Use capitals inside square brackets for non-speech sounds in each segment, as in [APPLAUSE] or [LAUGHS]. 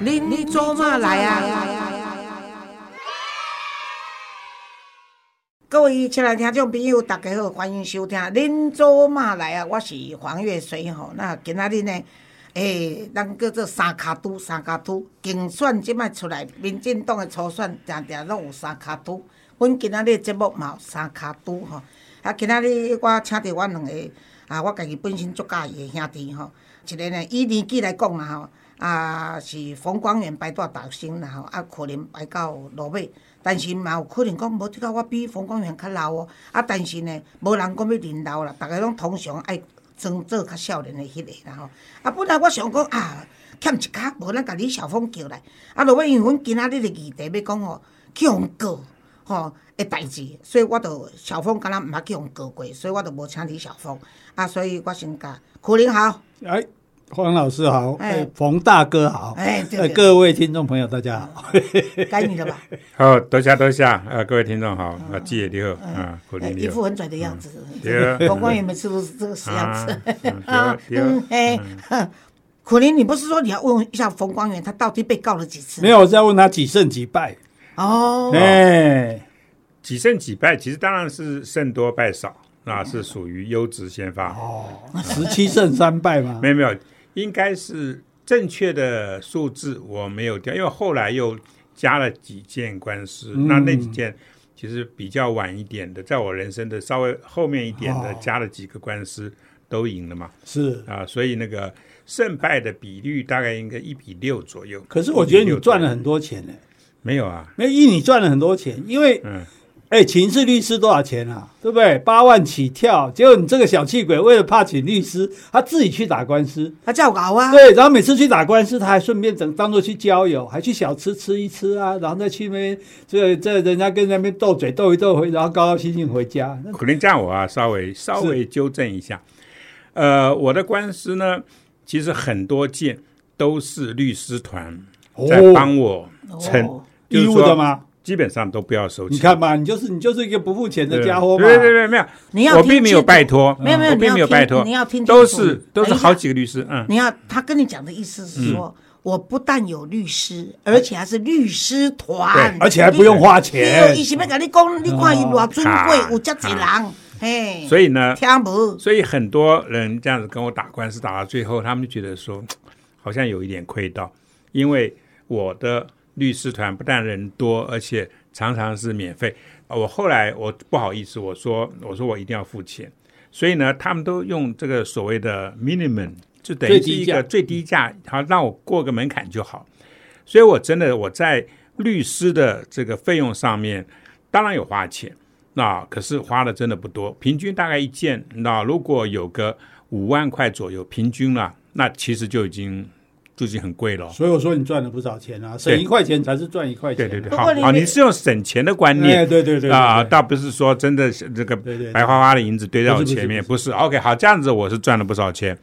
恁做嘛来啊？各位亲爱听众朋友，大家好，欢迎收听《恁做嘛来啊》，我是黄月水吼。那今仔日呢，诶，咱叫做三卡都三卡都竞选即摆出来，民进党的初选定定拢有三卡都。阮今仔日节目嘛有三卡都吼。啊，今仔日我请着阮两个啊，我家己本身足介意的兄弟吼。一个呢，以年纪来讲啦吼，啊是冯光远摆大大生然后，啊可能摆到落尾，但是嘛有可能讲无即个我比冯光远较老哦，啊但是呢，无人讲要认老啦，逐个拢通常爱装做较少年的迄个然后。啊本来我想讲啊，欠一卡，无咱甲李小凤叫来，啊落尾因为阮今仔日的议题要讲吼，去互告吼的代志，所以我著小凤敢若毋捌去互告过，所以我著无请李小凤，啊所以我先甲苦林好。哎，黄老师好，哎。哎，冯大哥好，哎对对各位听众朋友大家好，[LAUGHS] 该你了吧？好，多谢多谢，呃，各位听众好，啊，季爷你好，啊，一副很拽的样子。对。冯光远每次都是这个死样子。啊对 [LAUGHS] 嗯，哎，哼。苦林，你不是说你要问一下冯光远，他到底被告了几次？没有，我是要问他几胜几败，哦，哎，几胜几败，其实当然是胜多败少，那是属于优质先发，哦十七胜三败嘛。没，有没有，应该是正确的数字我没有掉，因为后来又加了几件官司，嗯那那几件其实比较晚一点的，在我人生的稍微后面一点的，哦加了几个官司都赢了嘛，是。啊，所以那个胜败的比率大概应该一比六左右。可是我觉得你赚了很多钱呢，没有啊？没有，你赚了很多钱，因为嗯，哎，请示律师多少钱啊？对不对？八万起跳，结果你这个小气鬼为了怕请律师，他自己去打官司，他叫搞啊。对，然后每次去打官司，他还顺便整当做去交友，还去小吃吃一吃啊，然后再去那边这这人家跟那边斗嘴斗一斗回，然后高高兴兴回家。可能这样我啊稍微稍微纠正一下。呃，我的官司呢，其实很多件都是律师团在帮我撑，哦就是说义务的？吗？基本上都不要收钱。你看嘛，你就是你就是一个不付钱的家伙嘛。对对对，没有，你要听我并没有拜托，没有没有，我并没有拜托。你，要听清楚。都是都是好几个律师，嗯，你要他跟你讲的意思是说，我不但有律师，而且还是律师团，而且还不用花对，钱伊。是要跟你讲，你看伊偌尊贵，啊有遮济人，嘿，所以呢，听无？所以很多人这样子跟我打官司，打到最后，他们就觉得说，好像有一点亏到，因为我的律师团不但人多，而且常常是免费。啊我后来我不好意思，我说我说我一定要付钱，所以呢，他们都用这个所谓的 minimum，就等于是一个最低价，好让我过个门槛就好。所以我真的我在律师的这个费用上面，当然有花钱。那可是花的真的不多，平均大概一件，那如果有个五万块左右，平均了，那其实就已经就已经很贵了。所以我说你赚了不少钱啊，省一块钱才是赚一块钱啊。对对对，好好，你是用省钱的观哎，念对对对对啊，倒不是说真的是这个白花花的银子堆在我不是不是前面，不不是。OK，好，这样子我是赚了不少钱。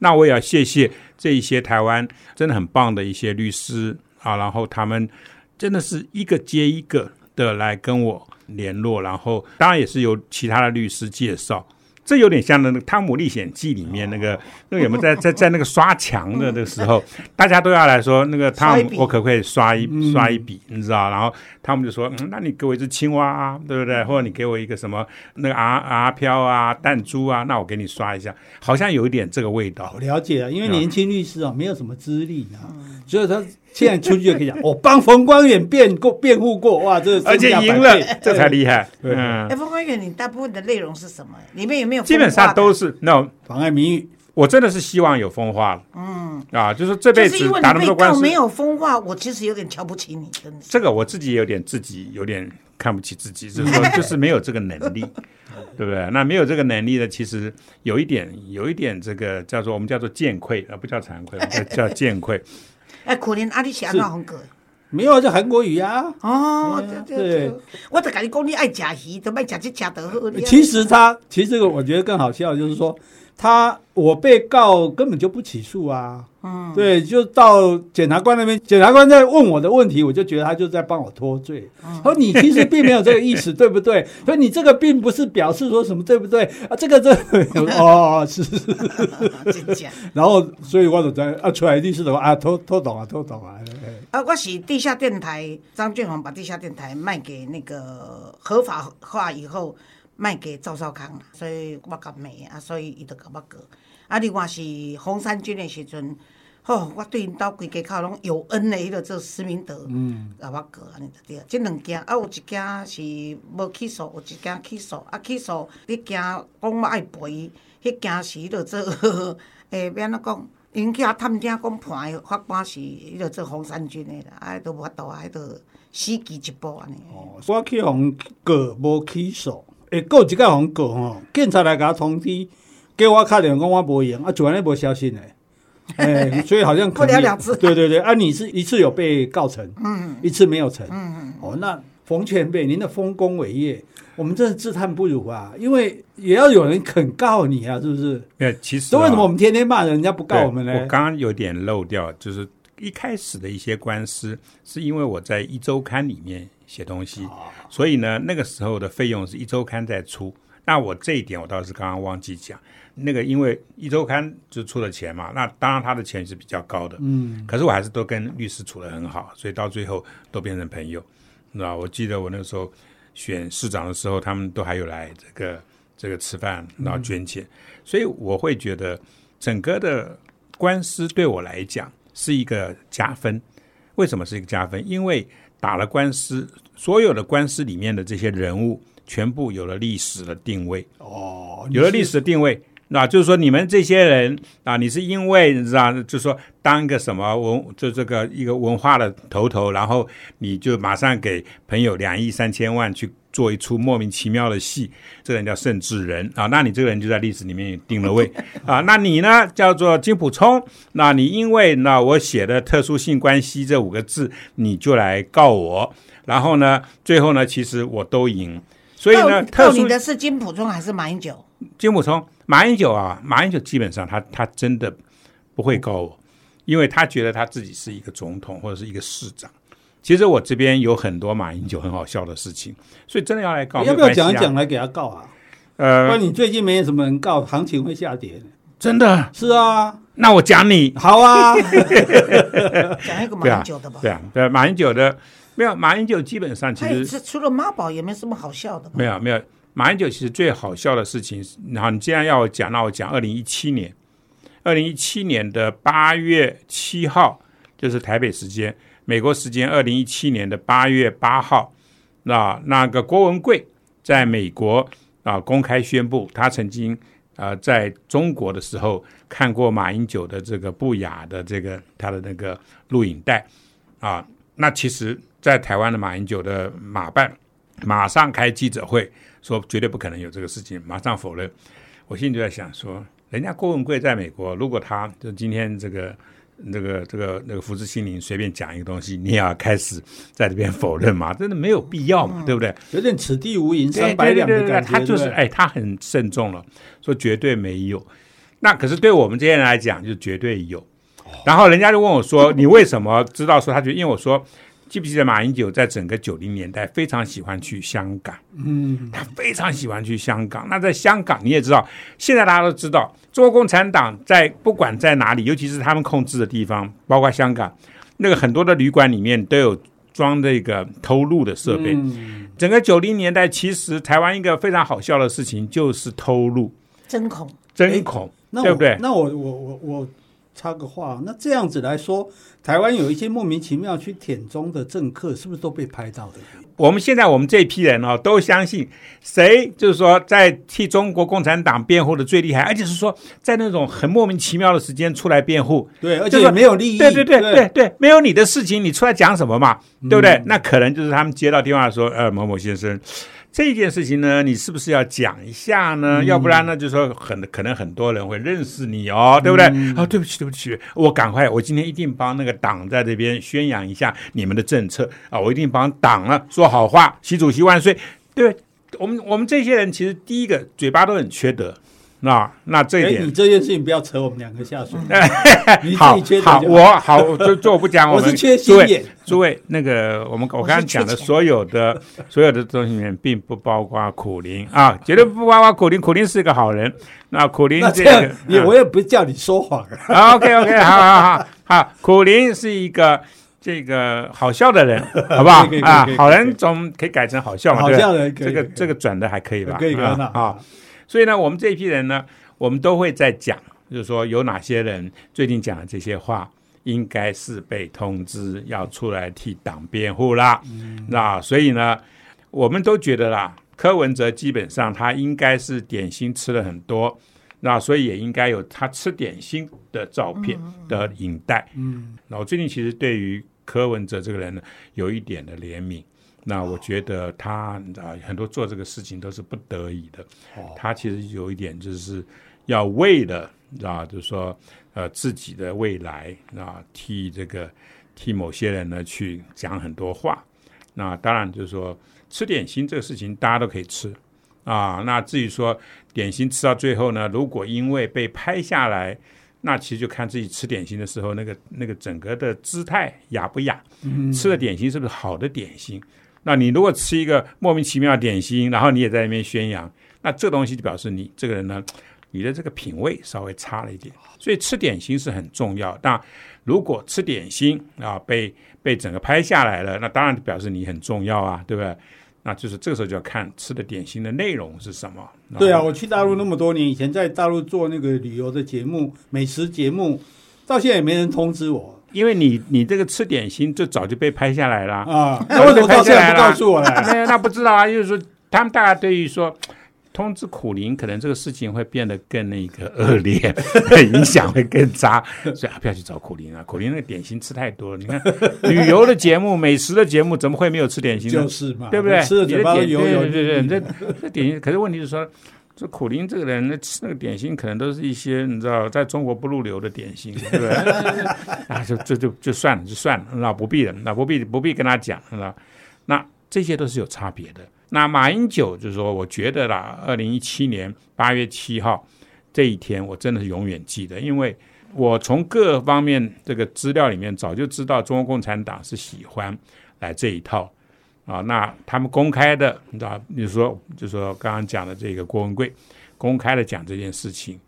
那我也要谢谢这一些台湾真的很棒的一些律师啊，然后他们真的是一个接一个的来跟我联络，然后当然也是由其他的律师介绍。这有点像那个《汤姆历险记》里面那个 [LAUGHS] 那个有没有在在在那个刷墙的那个时候，[LAUGHS] 大家都要来说那个汤姆我可不可以刷一刷一笔？你知道？然后汤姆就说，嗯，那你给我一只青蛙啊，对不对？或者你给我一个什么那个阿阿飘啊、弹珠啊，那我给你刷一下，好像有一点这个味道我。了解啊，因为年轻律师啊，没有什么资历啊，所以他现在出去就可以讲，[LAUGHS] 我帮冯光远辩过辩护过，哇，这个而且赢了，这才厉害。对嗯哎，，冯光远，你大部分的内容是什么？里面有没有？基本上都。是那妨碍名誉。我真的是希望有风化了。嗯啊，就是这辈子打那么多官司，没有风化，我其实有点瞧不起你，真的是。这个我自己有点自己有点看不起自己，就是说 [LAUGHS] 就是没有这个能力，对不对？那没有这个能力的，其实有一点有一点这个叫做我们叫做见愧，而不叫惭愧，叫 [LAUGHS] 叫见愧。哎，可怜阿里是安怎风格？没有啊，就韩国语啊。哦，对啊对对对，我就跟你讲，你爱吃鱼，就卖食这吃得好。其实他，其实这个我觉得更好笑，就是说他我被告根本就不起诉啊。嗯，对，就到检察官那边，检察官在问我的问题，我就觉得他就在帮我脱罪。他说你其实并没有这个意思，对不对？[LAUGHS] 所以你这个并不是表示说什么，对不对？啊，这个这 [LAUGHS] 哦是是是，[LAUGHS] 然后所以我就在啊，出来律师的话啊，偷偷懂啊，偷懂啊。啊，我是地下电台，张俊宏把地下电台卖给那个合法化以后卖给赵少康，所以我甲骂啊，所以伊就甲我过。啊，另外是洪山军的时阵，吼，我对因兜规家口拢有恩的，迄个做施明德，甲我过安尼就对。即两件啊，有一件是无起诉，有一件起诉。啊，起诉你惊讲我爱赔，迄件是迄个做 [LAUGHS] 诶，要安怎讲？因去遐探听讲判的法官是迄个做洪山军的啦，啊，都无法度啊，迄个死记一步安尼。哦，我去互过无起诉，会告一个互告吼，警察来甲我通知。给我打电话讲我无用，啊，就安尼无消息呢。[LAUGHS] 哎，所以好像不了了之。对对对，啊，你是一次有被告成，嗯，一次没有成，嗯嗯。哦，那冯前辈，您的丰功伟业，我们真是自叹不如啊，因为也要有人肯告你啊，是不是？没有，其实，所以为什么我们天天骂人，人家不告我们呢？我刚刚有点漏掉，就是一开始的一些官司，是因为我在一周刊里面写东西，所以呢，那个时候的费用是一周刊在出。那我这一点我倒是刚刚忘记讲。那个因为一周刊就出了钱嘛，那当然他的钱是比较高的，嗯，可是我还是都跟律师处得很好，所以到最后都变成朋友，知道我记得我那个时候选市长的时候，他们都还有来这个这个吃饭，然后捐钱，所以我会觉得整个的官司对我来讲是一个加分。为什么是一个加分？因为打了官司，所有的官司里面的这些人物全部有了历史的定位，哦，有了历史的定位。那就是说，你们这些人啊，你是因为你知道，就是说当个什么文，就这个一个文化的头头，然后你就马上给朋友两亿三千万去做一出莫名其妙的戏，这个人叫盛智仁啊，那你这个人就在历史里面也定了位 [LAUGHS] 啊。那你呢，叫做金普聪，那你因为那我写的特殊性关系这五个字，你就来告我，然后呢，最后呢，其实我都赢，所以呢，告你的是金普聪还是马英九？金普聪。马英九啊，马英九基本上他他真的不会告我，因为他觉得他自己是一个总统或者是一个市长。其实我这边有很多马英九很好笑的事情，所以真的要来告，要不要讲一讲来给他告啊？呃，那你最近没有什么人告，行情会下跌？真的是啊，那我讲你好啊，[LAUGHS] 讲一个马英九的吧。对啊，对马英九的没有，马英九基本上其实除了妈宝也没什么好笑的。没有没有。马英九其实最好笑的事情，然后你既然要我讲，那我讲二零一七年，二零一七年的八月七号，就是台北时间，美国时间二零一七年的八月八号，那那个郭文贵在美国啊公开宣布，他曾经啊在中国的时候看过马英九的这个不雅的这个他的那个录影带啊，那其实，在台湾的马英九的马办马上开记者会。说绝对不可能有这个事情，马上否认。我心里就在想说，人家郭文贵在美国，如果他就今天这个、那个、这个、那个福斯心灵随便讲一个东西，你也要开始在这边否认嘛？[LAUGHS] 真的没有必要嘛？对不对？有点此地无银三百两的感觉。他就是哎，他很慎重了，说绝对没有。那可是对我们这些人来讲，就绝对有。然后人家就问我说：“你为什么知道？”说他就因为我说。记不记得马英九在整个九零年代非常喜欢去香港？嗯，他非常喜欢去香港。那在香港，你也知道，现在大家都知道，中国共产党在不管在哪里，尤其是他们控制的地方，包括香港，那个很多的旅馆里面都有装这个偷录的设备。整个九零年代，其实台湾一个非常好笑的事情就是偷录，针孔，针孔，对不对？那我我我我。插个话，那这样子来说，台湾有一些莫名其妙去舔中的政客，是不是都被拍到的？我们现在我们这批人哦，都相信谁就是说在替中国共产党辩护的最厉害，而且是说在那种很莫名其妙的时间出来辩护，对，而且没有利益，对对对对对，没有你的事情，你出来讲什么嘛？对不对？那可能就是他们接到电话说，呃，某某先生。这件事情呢，你是不是要讲一下呢？要不然呢，就说很可能很多人会认识你哦，对不对？啊，对不起，对不起，我赶快，我今天一定帮那个党在这边宣扬一下你们的政策啊！我一定帮党啊说好话，习主席万岁！对我们，我们这些人其实第一个嘴巴都很缺德那那这点你这件事情不要扯我们两个下水，[LAUGHS] 你自好好，我好，就就我不讲，们 [LAUGHS] 我是缺诸位心眼，诸位，那个我们我我刚刚讲的所有的所有的东西里面，并不包括苦林啊，绝对不包括苦林。苦林是一个好人，那苦林这样个也我也不叫你说谎 OK OK，好好好好，苦林是一个这个好笑的人，[LAUGHS] 好不好？啊好人总可以改成好笑嘛，好笑的这个这个转的还可以吧？可以可以啊那啊。所以呢，我们这一批人呢，我们都会在讲，就是说有哪些人最近讲的这些话，应该是被通知要出来替党辩护啦。嗯那所以呢，我们都觉得啦，柯文哲基本上他应该是点心吃了很多，那所以也应该有他吃点心的照片的影带。嗯，那我最近其实对于柯文哲这个人呢，有一点的怜悯。那我觉得他啊，很多做这个事情都是不得已的。哦他其实有一点就是要为了啊，就是说呃自己的未来啊，替这个替某些人呢去讲很多话。那当然就是说吃点心这个事情大家都可以吃啊。那至于说点心吃到最后呢，如果因为被拍下来，那其实就看自己吃点心的时候那个那个整个的姿态雅不雅，吃的点心是不是好的点心。那你如果吃一个莫名其妙的点心，然后你也在那边宣扬，那这东西就表示你这个人呢，你的这个品味稍微差了一点。所以吃点心是很重要。那如果吃点心啊被被整个拍下来了，那当然表示你很重要啊，对不对？那就是这个时候就要看吃的点心的内容是什么。对啊，，我去大陆那么多年，以前在大陆做那个旅游的节目、美食节目，到现在也没人通知我因为你你这个吃点心就早就被拍下来了。啊。那为什么到现在不告诉我呢？[LAUGHS] 没有，那不知道啊，就是说他们大家对于说通知苦林，可能这个事情会变得更那个恶劣，[LAUGHS] 影响会更差，[LAUGHS] 所以啊，不要去找苦林啊，苦林那个点心吃太多了。你看旅游的节目、美食的节目，怎么会没有吃点心呢？就是嘛，对不对？吃了嘴巴都你的油油点对对对，腻腻的这这点心，可是问题是说。这苦林这个人，那吃那个点心，可能都是一些你知道，在中国不入流的点心，对不对？[LAUGHS] 啊，就就就就算了，就算了，那不必了，那不必不必跟他讲，是吧？那这些都是有差别的。那马英九就是说，我觉得啦，二零一七年八月七号这一天，我真的是永远记得，因为我从各方面这个资料里面早就知道，中国共产党是喜欢来这一套啊。那他们公开的，你知道，比如说，就说刚刚讲的这个郭文贵公开的讲这件事情，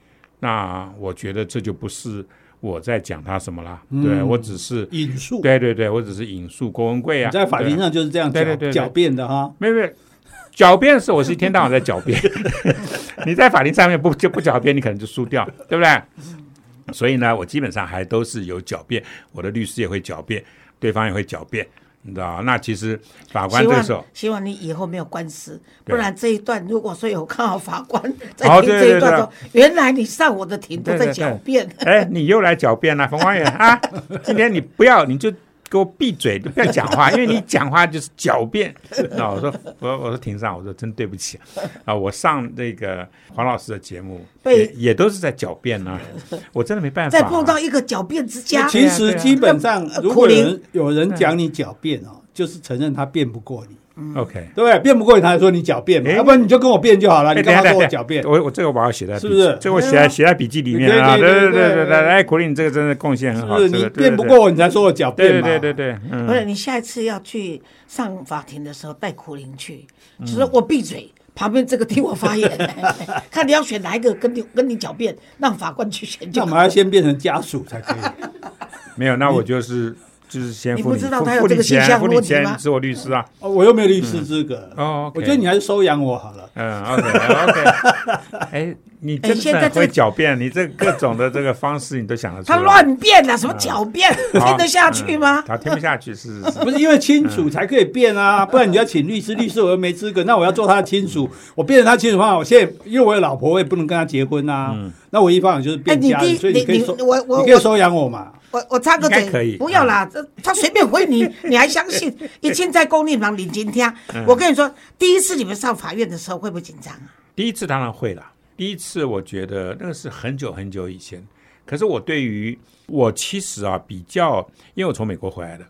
那我觉得这就不是我在讲他什么啦，对我只是。引述。对对对，我只是引述郭文贵啊，你在法庭上就是这样对对对对狡狡辩的哈。没有没有，狡辩是我是一天到晚在狡辩，[LAUGHS] 你在法庭上面不就不狡辩，你可能就输掉，对不对？所以呢，我基本上还都是有狡辩，我的律师也会狡辩，对方也会狡辩，你知道那其实法官希这时候望，希望你以后没有官司，不然这一段如果说有看好法官在哦听对对对这一段说，原来你上我的庭都在对对对。狡辩，[LAUGHS] 哎，你又来狡辩了，冯光远啊，今天你不要，你就给我闭嘴，就 [LAUGHS] 不要讲话，因为你讲话就是狡辩。那 [LAUGHS] 我说，我我说庭上，我说真对不起。啊，我上那个黄老师的节目，被也也都是在狡辩呢、我真的没办法、再碰到一个狡辩之家，其实基本上，呃如果有人有人讲你狡辩哦，就是承认他辩不过你，OK，对不对？辩不过你，他还说你狡辩嘛，哎要不然你就跟我辩就好了，哎你干嘛等一下等一下说我狡辩？我我这个我把它写在是不是？这个我写在写在笔记里面啊，对对对对对对对，哎，苦力你这个真的贡献很好，是不是？你辩不，过我，你才说我狡对辩嘛？对对对对，嗯。不是你下一次要去上法庭的时候带苦林去，就是我闭嘴，旁边这个听我发言，[LAUGHS] 看你要选哪一个跟你跟你狡辩，让法官去选就好那我们要先变成家属才可以。[LAUGHS] 没有，那我就是就是先付你不知道付他有这个付你钱，形象付你问题吗钱是我律师啊，哦，我又没有律师资格。哦我觉得你还是收养我好了。嗯，OK OK，[LAUGHS] 哎，你真的会狡辩，你这各种的这个方式你都想得出来，他乱辩啊，什么狡辩，好听得下去吗？嗯。他听不下去，是是是。不是因为亲属才可以变啊，不然你要请律师，律师我又没资格，那我要做他的亲属，我变成他亲属的话，我现在因为我有老婆，我也不能跟他结婚啊，那唯一方法就是变家人，哎你可以收，你我我你可以收养我嘛。我我插个嘴，可以不要啦，这他随便回你，[LAUGHS] 你还相信？一进在公立房领金听，我跟你说，第一次你们上法院的时候会不会紧张啊？第一次当然会啦，第一次我觉得那个是很久很久以前，可是我对于我其实啊比较，因为我从美国回来的，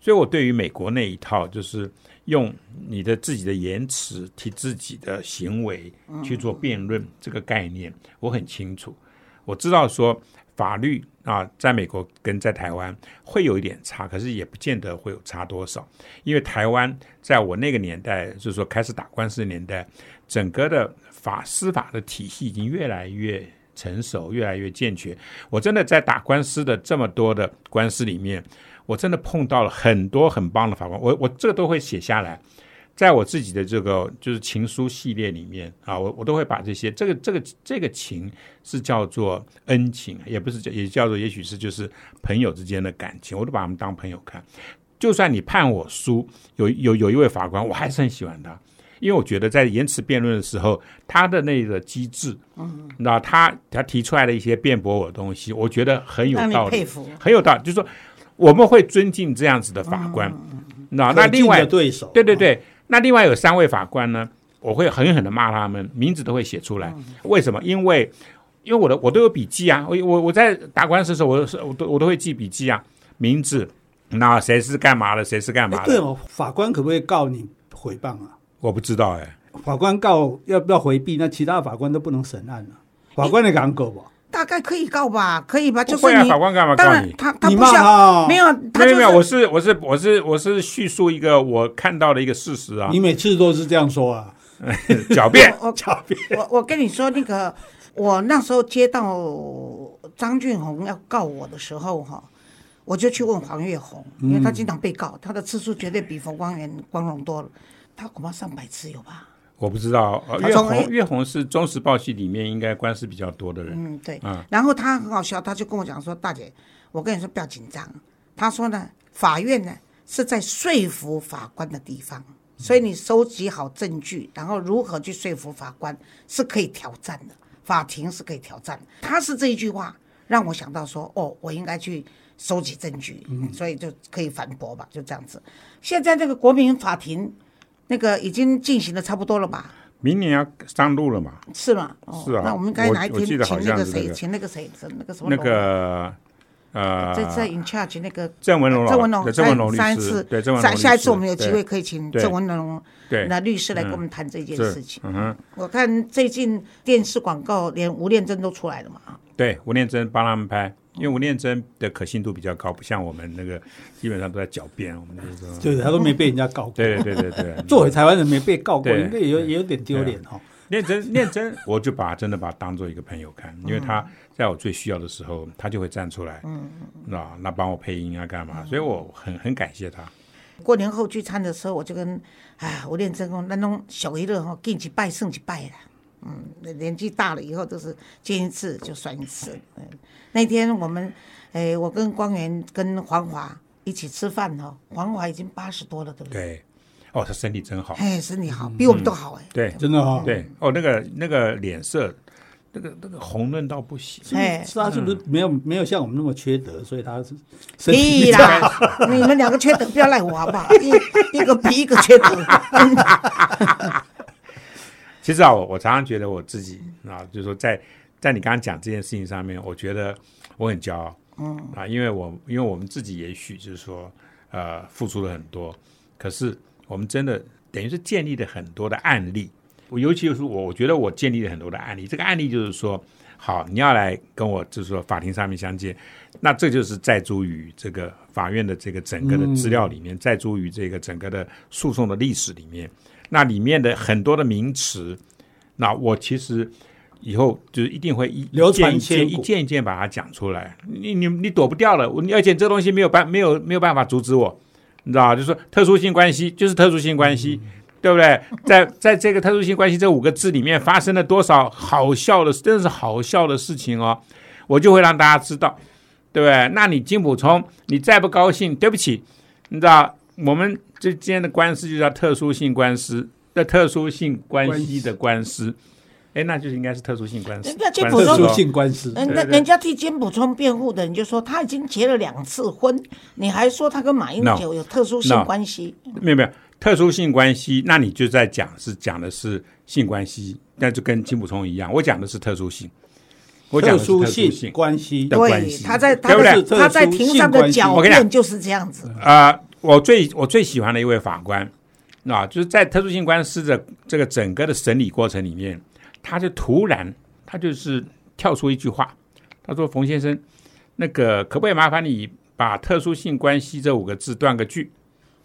所以我对于美国那一套就是用你的自己的言辞替自己的行为去做辩论，这个概念我很清楚。我知道说法律啊，在美国跟在台湾会有一点差，可是也不见得会有差多少，因为台湾在我那个年代，就是说开始打官司的年代，整个的法司法的体系已经越来越成熟，越来越健全。我真的在打官司的这么多的官司里面。我真的碰到了很多很棒的法官，我我这个都会写下来，在我自己的这个就是情书系列里面啊，我我都会把这些这个这个这个情是叫做恩情，也不是叫也叫做也许是就是朋友之间的感情，我都把他们当朋友看。就算你判我输，有有有一位法官，我还是很喜欢他，因为我觉得在言辞辩论的时候，他的那个机智，嗯，那他他提出来的一些辩驳我的东西，我觉得很有道理，很有道理，就是说。我们会尊敬这样子的法官，那那另外对手，对对对，那另外有三位法官呢，我会狠狠的骂他们，名字都会写出来。为什么？因为因为我的我都有笔记啊，我我我在打官司的时候，我是我都我都会记笔记啊，名字，那谁是干嘛的，谁是干嘛的？对哦，法官可不可以告你诽谤啊？我不知道哎，法官告要不要回避？那其他法官都不能审案了，法官你敢告不？大概可以告吧，可以吧？就是你法官干嘛告你？他他不像没有，没有没有，我是我是我是我是叙述一个我看到的一个事实啊。你每次都是这样说啊？狡辩，狡辩。我 [LAUGHS] 我跟你说，那个我那时候接到张俊宏要告我的时候哈，我就去问黄月红，因为他经常被告，他的次数绝对比冯光远光荣多了，他恐怕上百次有吧。我不知道，岳红岳红是中时报系里面应该官司比较多的人。嗯，对。嗯，然后他很好笑，他就跟我讲说：“大姐，我跟你说不要紧张。”他说呢，法院呢是在说服法官的地方，所以你收集好证据，然后如何去说服法官是可以挑战的，法庭是可以挑战。他是这一句话让我想到说：“哦，我应该去收集证据，所以就可以反驳吧，就这样子。”现在这个国民法庭。那个已经进行的差不多了吧？明年要上路了嘛？是吗？是啊。那我们该哪一天请那个谁？请那个谁？那个什么？那个呃，在在 in charge 那个郑文龙，郑文龙，郑文龙律师。次，对郑文龙。下一次我们有机会可以请郑文龙对那律师来跟我们谈这件事情。嗯哼。我看最近电视广告连吴念真都出来了嘛啊？对，吴念真帮他们拍。因为吴念真的可信度比较高，不像我们那个基本上都在狡辩。我们就是说，对，他都没被人家告过。对对对对对，[LAUGHS] 作为台湾人没被告过，应该也有也有点丢脸哈。念真念真，我就把真的把他当做一个朋友看，因为他在我最需要的时候，他就会站出来，嗯，那那帮我配音啊，干嘛？所以我很很感谢他。过年后聚餐的时候，我就跟哎吴念真讲，那种小娱乐哈，给你去拜圣去拜了。嗯，年纪大了以后都是见一次就算一次。嗯，那天我们，哎，我跟光源跟黄华一起吃饭哦，黄华已经八十多了，对不对？对，哦，他身体真好。哎，身体好，比我们都好哎。对，真的哈。对，哦，那个那个脸色，那个那个红润到不行。哎，是他是不是没有没有像我们那么缺德，所以他是身体啦，你们两个缺德，不要赖我好不好？一一个比一个缺德。其实啊，我我常常觉得我自己啊，就是说，在在你刚刚讲这件事情上面，我觉得我很骄傲，嗯啊，因为我因为我们自己也许就是说，呃，付出了很多，可是我们真的等于是建立了很多的案例。我尤其是我，我觉得我建立了很多的案例。这个案例就是说，好，你要来跟我就是说法庭上面相见，那这就是在诸于这个法院的这个整个的资料里面，在诸于这个整个的诉讼的历史里面。那里面的很多的名词，那我其实以后就是一定会一件一件一件一件把它讲出来。你你你躲不掉了，而且这东西没有办没有没有办法阻止我，你知道就是说特殊性关系就是特殊性关系，对不对？在在这个特殊性关系这五个字里面发生了多少好笑的，真的是好笑的事情哦，我就会让大家知道，对不对？那你金普聪，你再不高兴，对不起，你知道。我们之间的官司就叫特殊性官司的特殊性关系的官司，哎，那就是应该是特殊性官司。人家金普聪特殊性官司，人家人家替金普充辩护的，人就说他已经结了两次婚，你还说他跟马英九有特殊性关系？没有没有特殊性关系，那你就在讲是讲的是性关系，那就跟金普充一样，我讲的是特殊性。我讲特殊性关系的关系，他在他在他在庭上的狡辩就是这样子啊。我最我最喜欢的一位法官，啊，就是在特殊性官司的这个整个的审理过程里面，他就突然他就是跳出一句话，他说：“冯先生，那个可不可以麻烦你把特殊性关系这五个字断个句？”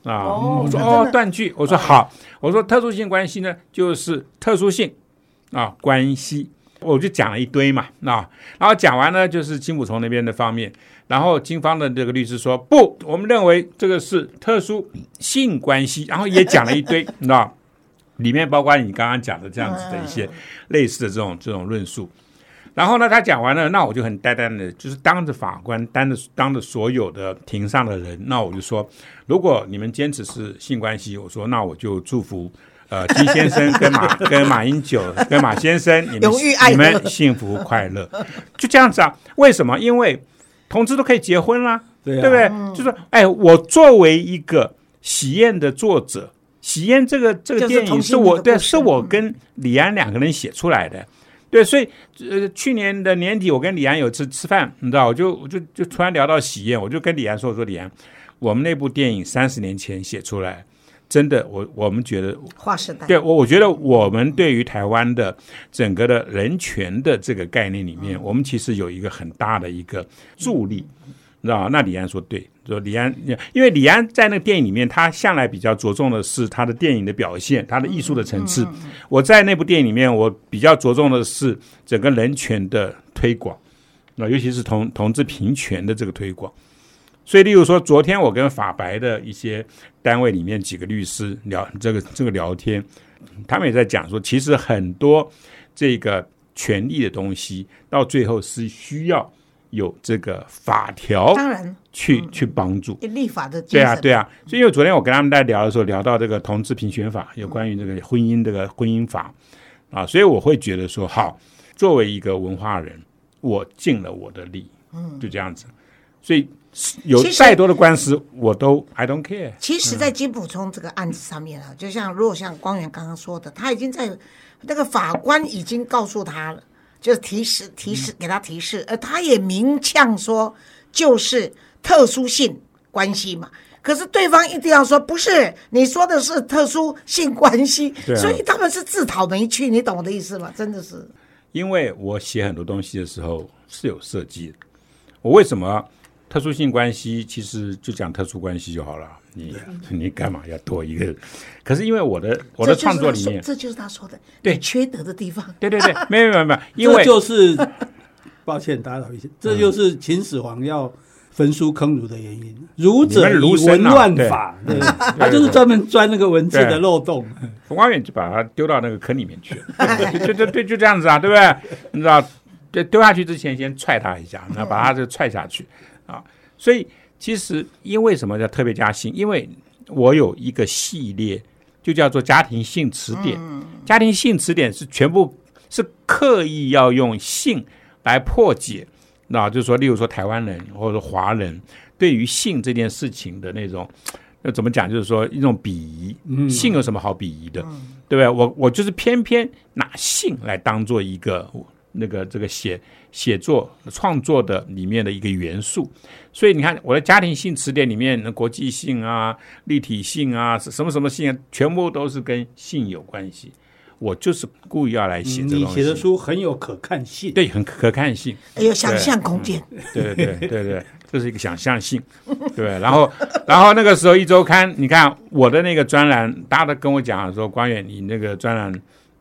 啊，哦我说哦，断句。我说好，我说特殊性关系呢，就是特殊性啊关系，我就讲了一堆嘛，啊，然后讲完呢，就是金普从那边的方面，然后金方的这个律师说不，我们认为这个是特殊性关系，然后也讲了一堆，[LAUGHS] 你知道，里面包括你刚刚讲的这样子的一些类似的这种这种论述。然后呢，他讲完了，那我就很呆呆的，就是当着法官，当着当着所有的庭上的人，那我就说，如果你们坚持是性关系，我说那我就祝福呃 [LAUGHS] 金先生跟马跟马英九跟马先生，你们你们幸福快乐，就这样子啊？为什么？因为同志都可以结婚啦，对啊对不对？就是哎，我作为一个喜宴的作者，喜宴这个这个电影是我对，是我跟李安两个人写出来的。对，所以呃，去年的年底，我跟李安有次吃饭，你知道，我就我就就突然聊到喜宴，我就跟李安说：“我说李安，我们那部电影三十年前写出来，真的，我我们觉得划时代，对我，我觉得我们对于台湾的整个的人权的这个概念里面，我们其实有一个很大的一个助力，你知道吗？那李安说对，说李安，因为李安在那个电影里面，他向来比较着重的是他的电影的表现，他的艺术的层次。我在那部电影里面，我比较着重的是整个人权的推广，那尤其是同同志平权的这个推广。所以，例如说，昨天我跟法白的一些单位里面几个律师聊这个这个聊天，他们也在讲说，其实很多这个权利的东西，到最后是需要有这个法条当然去、去帮助。立法的对啊，对啊，所以因为昨天我跟他们在聊的时候，聊到这个同志平权法，有关于这个婚姻这个婚姻法啊，所以我会觉得说，好，作为一个文化人，我尽了我的力，嗯，就这样子。所以有再多的官司，我都 I don't care。其实，在金普聪这个案子上面啊，就像如果像光源刚刚说的，他已经在那个法官已经告诉他了，就是提示提示给他提示，而他也明呛说就是特殊性关系嘛。可是对方一定要说不是，你说的是特殊性关系，啊所以他们是自讨没趣，你懂我的意思吗？真的是，因为我写很多东西的时候是有设计的。我为什么特殊性关系其实就讲特殊关系就好了？你 [LAUGHS] 你干嘛要多一个？可是因为我的我的创作里面，这就是他说的，对缺德的地方。对对对，[LAUGHS] 没有没有没有，因为就是抱歉打扰一下，这就是秦始皇要焚书坑儒的原因。儒者以文乱法，对，他就是专门钻那个文字的漏洞。冯光远就把他丢到那个坑里面去了，[LAUGHS] 就就就对，就这样子啊，对不对？你知道，对，丢下去之前先踹他一下，然后把他就踹下去啊。所以其实因为什么叫特别加性？因为我有一个系列，就叫做家庭性词典。家庭性词典是全部是刻意要用性来破解，那就是说，例如说台湾人或者说华人对于性这件事情的那种，那怎么讲？就是说一种鄙夷，性有什么好鄙夷的，对不对？我我就是偏偏拿性来当做一个那个这个写写作创作的里面的一个元素，所以你看我的家庭性词典里面，国际性啊、立体性啊、什么什么性啊，全部都是跟性有关系。我就是故意要来写这东西，你写的书很有可看性。对很可看性，有想象空间，对对对对对，这是一个想象性，对。然后，然后那个时候一周刊，你看我的那个专栏，大家都跟我讲说，关远你那个专栏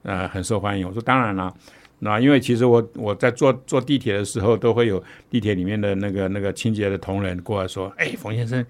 呃很受欢迎。我说当然了，那因为其实我我在坐坐地铁的时候，都会有地铁里面的那个那个清洁的同仁过来说，哎，冯先生，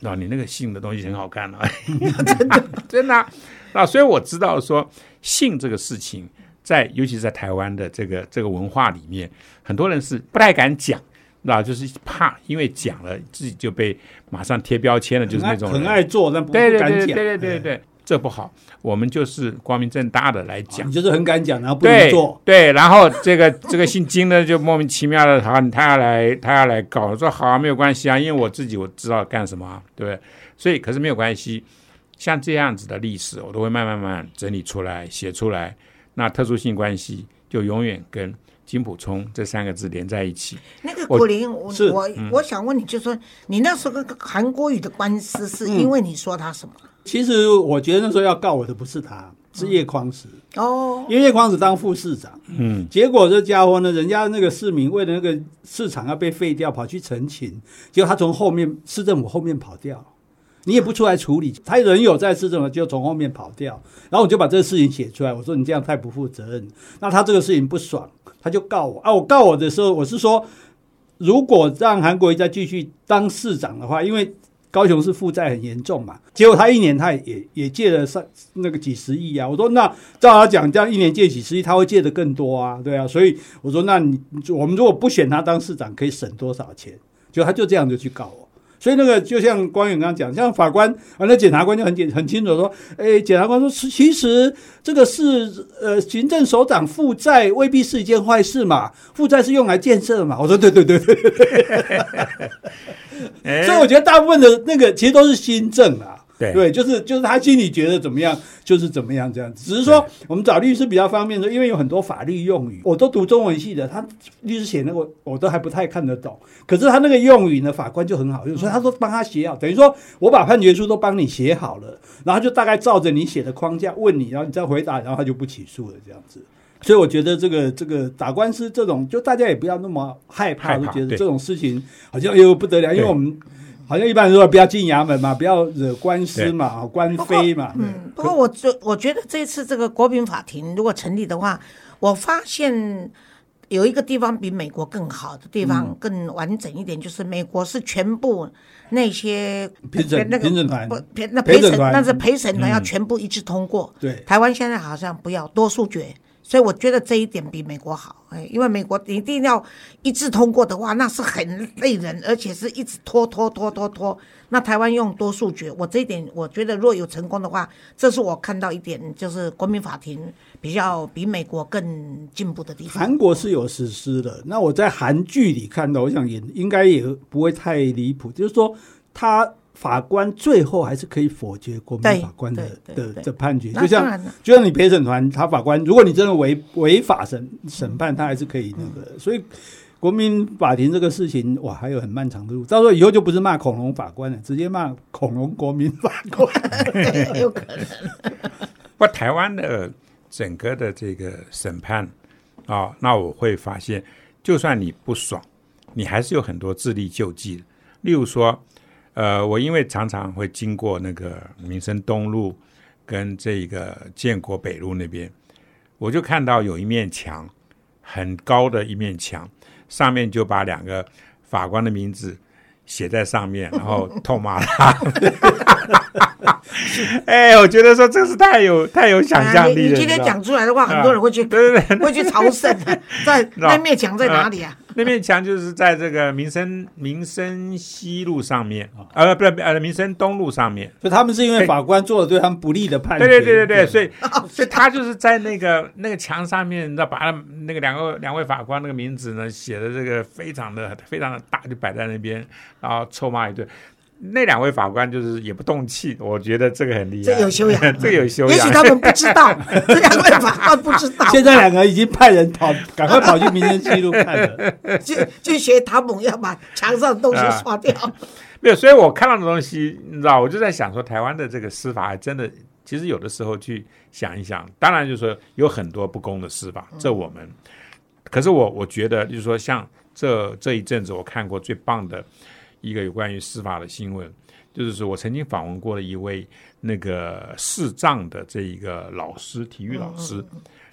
那，你那个姓的东西很好看啊，[LAUGHS] [LAUGHS] 真的真的啊啊，所以我知道说姓这个事情。在尤其是在台湾的这个这个文化里面，很多人是不太敢讲，那就是怕，因为讲了自己就被马上贴标签了，就是那种很爱做，但不对对不敢讲。对对对对对，这不好。我们就是光明正大的来讲你，就是很敢讲，然后不能对做。对，然后这个这个姓金的就莫名其妙的，他，他要来他要来搞，我说好啊，没有关系啊，因为我自己我知道干什么、啊，对不对？所以可是没有关系，像这样子的历史，我都会慢慢慢慢整理出来，写出来。那特殊性关系就永远跟金普聪这三个字连在一起。那个古林，我是我我想问你，就说你那时候跟韩国语的官司，是因为你说他什么？其实我觉得那时候要告我的不是他，是叶匡时，哦，因为叶匡时当副市长，嗯，结果这家伙呢，人家那个市民为了那个市场要被废掉，跑去澄清，结果他从后面市政府后面跑掉，你也不出来处理，他人有在市政府，就从后面跑掉，然后我就把这个事情写出来，我说你这样太不负责任，那他这个事情不爽，他就告我。啊，我告我的时候，我是说，如果让韩国瑜再继续当市长的话，因为高雄市负债很严重嘛，结果他一年他也也借了上那个几十亿啊。我说那照他讲，这样一年借几十亿，他会借的更多啊，对啊。所以我说那你我们如果不选他当市长，可以省多少钱？就他就这样就去告我。所以那个就像光远刚刚讲，像法官啊，那检察官就很简很清楚说，哎，检察官说，其其实这个是呃行政首长负债未必是一件坏事嘛，负债是用来建设嘛。我说对对对对对。对 [LAUGHS] 所以我觉得大部分的那个其实都是新政啊。对对，就是就是他心里觉得怎么样，就是怎么样这样子。只是说我们找律师比较方便的，因为有很多法律用语，我都读中文系的，他律师写那个我都还不太看得懂。可是他那个用语呢，法官就很好用，所以他说帮他写好，等于说我把判决书都帮你写好了，然后就大概照着你写的框架问你，然后你再回答，然后他就不起诉了这样子。所以我觉得这个这个打官司这种，就大家也不要那么害怕，害怕就觉得这种事情好像哎呦不得了，因为我们好像一般人说不要进衙门嘛，不要惹官司嘛，啊官非嘛。嗯，不过我觉我觉得这次这个国民法庭如果成立的话，我发现有一个地方比美国更好的地方、更完整一点，就是美国是全部那些评审那个评审团。不陪那陪审，陪审团。但是陪审团要全部一致通过。对。台湾现在好像不要多数决，所以我觉得这一点比美国好。哎，因为美国一定要一致通过的话，那是很累人，而且是一直拖拖拖拖拖。那台湾用多数决，我这一点我觉得若有成功的话，这是我看到一点，就是国民法庭比较比美国更进步的地方。韩国是有实施的，那我在韩剧里看到，我想也应该也不会太离谱，就是说他法官最后还是可以否决国民法官的的的判决，就像就像你陪审团，他法官，如果你真的违违法审审判，他还是可以那个，所以。国民法庭这个事情，哇，还有很漫长的路。到时候以后就不是骂恐龙法官了，直接骂恐龙国民法官。对，[LAUGHS] 有可能。[LAUGHS] 不，台湾的整个的这个审判啊、那我会发现，就算你不爽，你还是有很多自力救济的。例如说，呃，我因为常常会经过那个民生东路跟这个建国北路那边，我就看到有一面墙，很高的一面墙，上面就把两个法官的名字写在上面，然后痛骂他。[LAUGHS] 哎，我觉得说这是太有太有想象力了。啊 [LAUGHS] 你你今天讲出来的话，很多人会去对对对，会去朝圣的，在 [LAUGHS] 那面墙在哪里啊？那面墙就是在这个民生民生西路上面，呃，不是呃民生东路上面。所以他们是因为法官做了对他们不利的判决。对对对对对，所以 [LAUGHS] 所以他就是在那个那个墙上面，那把他那个两个两位法官那个名字呢写的这个非常的非常的大，就摆在那边，然后臭骂一顿。那两位法官就是也不动气，我觉得这个很厉害，这有修养 [LAUGHS] 这有修养。也许他们不知道，[LAUGHS] 这两位法官不知道，现在两个已经派人跑，赶快跑去民生西路看了。[LAUGHS] 就就学唐猛要把墙上的东西啊刷掉。没有，所以我看到的东西，你知道，我就在想说，台湾的这个司法还真的，其实有的时候去想一想，当然就是说有很多不公的司法，这我们，可是我我觉得就是说，像这这一阵子我看过最棒的一个有关于司法的新闻，就是说我曾经访问过的一位那个视障的这一个老师，体育老师，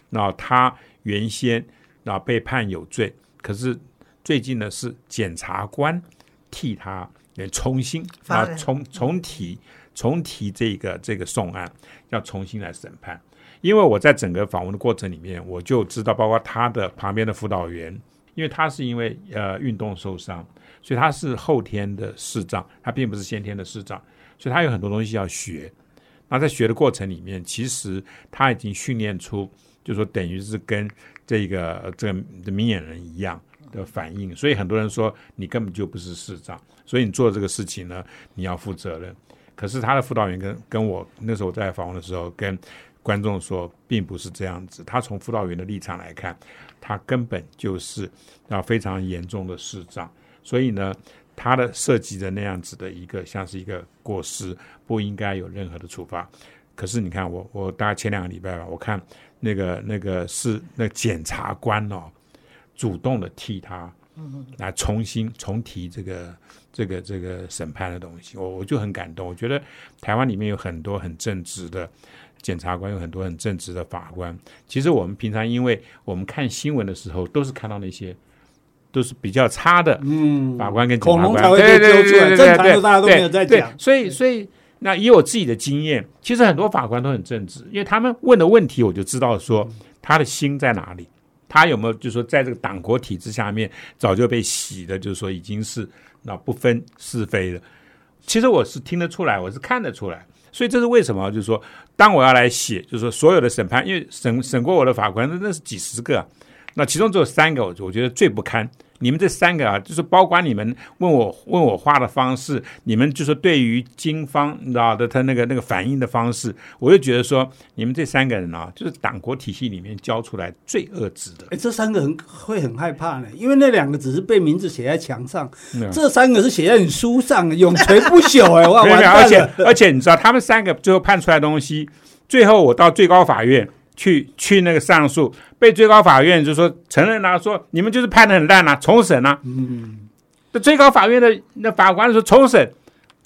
那他原先那被判有罪，可是最近呢是检察官替他来重新啊重重提重提这个这个送案，要重新来审判。因为我在整个访问的过程里面，我就知道，包括他的旁边的辅导员，因为他是因为呃运动受伤，所以他是后天的视障，他并不是先天的视障，所以他有很多东西要学。那在学的过程里面，其实他已经训练出，就是说等于是跟这个这个明眼人一样的反应。所以很多人说你根本就不是视障，所以你做这个事情呢，你要负责任。可是他的辅导员跟跟我那时候在访问的时候跟观众说，并不是这样子。他从辅导员的立场来看，他根本就是啊非常严重的视障。所以呢，他的设计的那样子的一个像是一个过失，不应该有任何的处罚。可是你看，我我大概前两个礼拜吧，我看那个那个是那检察官哦，主动的替他来重新重提这个这个这个审判的东西，我我就很感动。我觉得台湾里面有很多很正直的检察官，有很多很正直的法官。其实我们平常因为我们看新闻的时候，都是看到那些都是比较差的嗯，法官跟检恐察官，对对对对对大家都没有在对讲。所以所以那以我自己的经验，其实很多法官都很正直，因为他们问的问题，我就知道说他的心在哪里，他有没有就是说在这个党国体制下面早就被洗的，就是说已经是那不分是非了。其实我是听得出来，我是看得出来。所以这是为什么？就是说，当我要来写，就是说所有的审判，因为审审过我的法官那那是几十个啊，那其中只有三个，我我觉得最不堪。你们这三个啊，就是包括你们问我问我话的方式，你们就是对于经方你知道的他那个那个反应的方式，我就觉得说，你们这三个人啊，就是党国体系里面教出来最恶质的。哎，这三个人会很害怕呢，因为那两个只是被名字写在墙上，嗯这三个是写在你书上，永垂不朽哎，[LAUGHS] 哇，没有完没有而且。而且你知道，他们三个最后判出来的东西，最后我到最高法院去去那个上诉，被最高法院就说承认了、说你们就是判的很烂啊，重审啊。嗯，那最高法院的那法官说重审，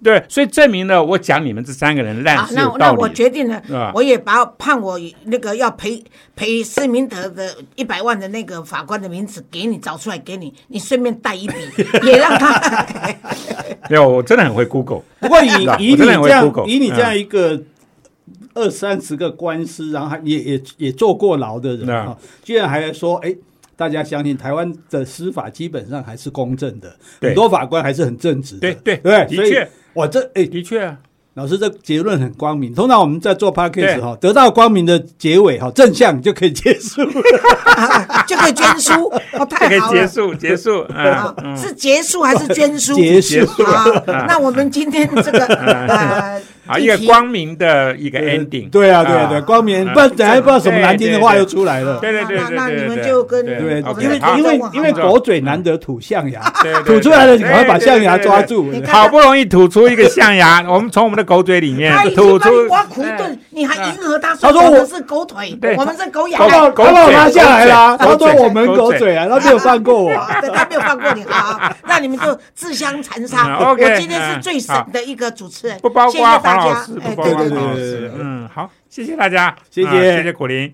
对，所以证明了我讲你们这三个人烂啊，是那那我有道理的。决定了我也把判我那个要赔赔施明德的一百万的那个法官的名字给你找出来给你，你顺便带一笔，[LAUGHS] 也让他 [LAUGHS] 没有，我真的很会 Google。不过以以你这样 Google，以你这样一个二三十个官司，然后还也也也坐过牢的人啊，居然还说哎。大家相信台湾的司法基本上还是公正的，很多法官还是很正直的。对对对，所以的确我这哎，的确啊，老师这结论很光明。通常我们在做 podcast 哈，得到光明的结尾哈，正向就可以结束。[LAUGHS] 就可以捐书，哦，太好了。结束结束是结束还是捐书？结束啊！那我们今天这个 [LAUGHS] 呃，好一个光明的一个 ending。对啊，对啊，对，光明，啊。不然等下不知道什么难听的话又出来了。对对对那那你们就跟对因为因为因为狗嘴难得吐象牙，吐出来了，你赶快把象牙抓住。好不容易吐出一个象牙，[LAUGHS] 我们从我们的狗嘴里面吐出挖苦盾，你还迎合他他说我是狗腿，我们是狗牙。狗他把我嘴拉下来了，他说我们狗嘴啊，他没有放过我。[LAUGHS] 对他没有放过你，好好，那你们就自相残杀。我今天是最省的一个主持人，不包谢谢括大老师，。哎，不包对对对括黄老对对对师。嗯，好，谢谢大家，谢谢啊谢谢古林。